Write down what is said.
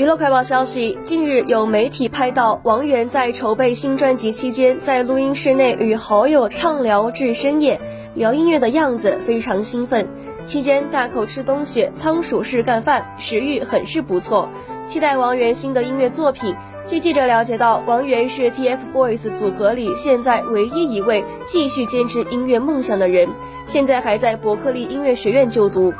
娱乐快报消息近日有媒体拍到王源在筹备新专辑期间在录音室内与好友畅聊至深夜聊音乐的样子非常兴奋。期间大口吃东西仓鼠式干饭食欲很是不错。期待王源新的音乐作品。据记者了解到王源是 tfboys 组合里现在唯一一位继续坚持音乐梦想的人现在还在伯克利音乐学院就读。